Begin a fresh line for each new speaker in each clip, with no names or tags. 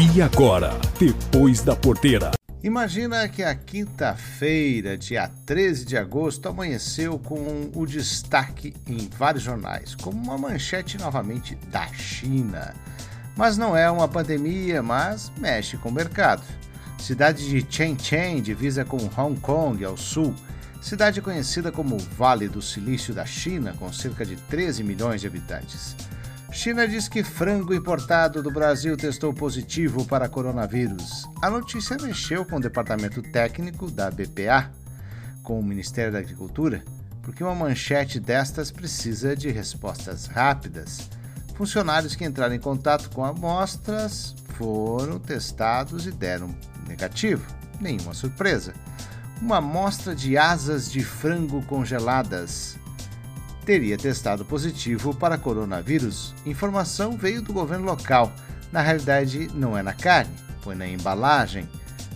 E agora, depois da porteira.
Imagina que a quinta-feira, dia 13 de agosto, amanheceu com o destaque em vários jornais, como uma manchete novamente da China. Mas não é uma pandemia, mas mexe com o mercado. Cidade de Shenzhen divisa com Hong Kong ao sul, cidade conhecida como Vale do Silício da China, com cerca de 13 milhões de habitantes. China diz que frango importado do Brasil testou positivo para coronavírus. A notícia mexeu com o departamento técnico da BPA, com o Ministério da Agricultura, porque uma manchete destas precisa de respostas rápidas. Funcionários que entraram em contato com amostras foram testados e deram negativo. Nenhuma surpresa. Uma amostra de asas de frango congeladas teria testado positivo para coronavírus. Informação veio do governo local. Na realidade, não é na carne, foi na embalagem.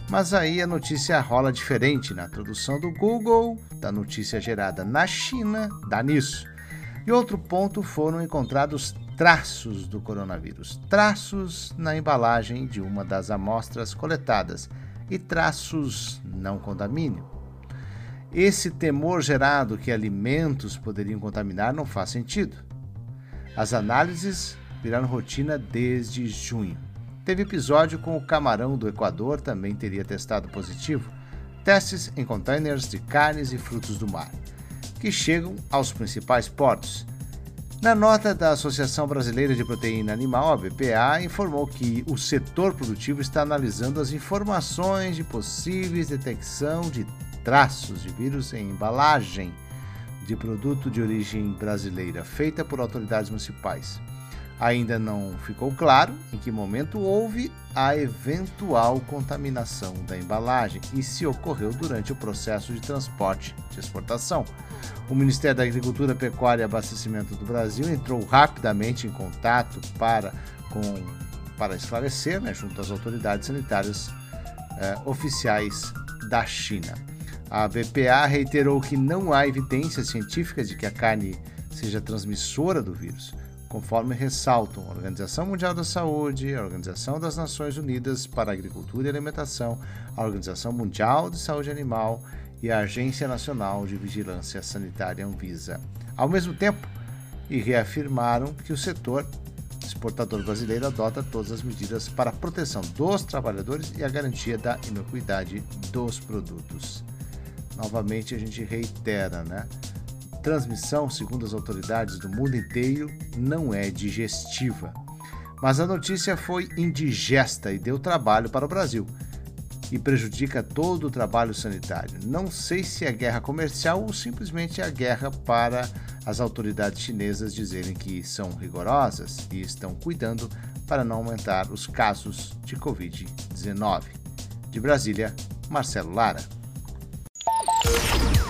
Mas aí a notícia rola diferente. Na tradução do Google, da notícia gerada na China, dá nisso. E outro ponto foram encontrados traços do coronavírus, traços na embalagem de uma das amostras coletadas e traços não contamínio. Esse temor gerado que alimentos poderiam contaminar não faz sentido. As análises viraram rotina desde junho. Teve episódio com o camarão do Equador, também teria testado positivo. Testes em containers de carnes e frutos do mar, que chegam aos principais portos. Na nota da Associação Brasileira de Proteína Animal, a BPA, informou que o setor produtivo está analisando as informações de possíveis detecção de traços de vírus em embalagem de produto de origem brasileira feita por autoridades municipais. Ainda não ficou claro em que momento houve a eventual contaminação da embalagem e se ocorreu durante o processo de transporte de exportação. O Ministério da Agricultura, Pecuária e Abastecimento do Brasil entrou rapidamente em contato para, com, para esclarecer, né, junto às autoridades sanitárias eh, oficiais da China. A BPA reiterou que não há evidências científicas de que a carne seja transmissora do vírus, conforme ressaltam a Organização Mundial da Saúde, a Organização das Nações Unidas para Agricultura e Alimentação, a Organização Mundial de Saúde Animal e a Agência Nacional de Vigilância Sanitária Anvisa. Ao mesmo tempo, e reafirmaram que o setor exportador brasileiro adota todas as medidas para a proteção dos trabalhadores e a garantia da inocuidade dos produtos. Novamente a gente reitera, né? Transmissão, segundo as autoridades do mundo inteiro, não é digestiva. Mas a notícia foi indigesta e deu trabalho para o Brasil e prejudica todo o trabalho sanitário. Não sei se é guerra comercial ou simplesmente a guerra para as autoridades chinesas dizerem que são rigorosas e estão cuidando para não aumentar os casos de Covid-19. De Brasília, Marcelo Lara.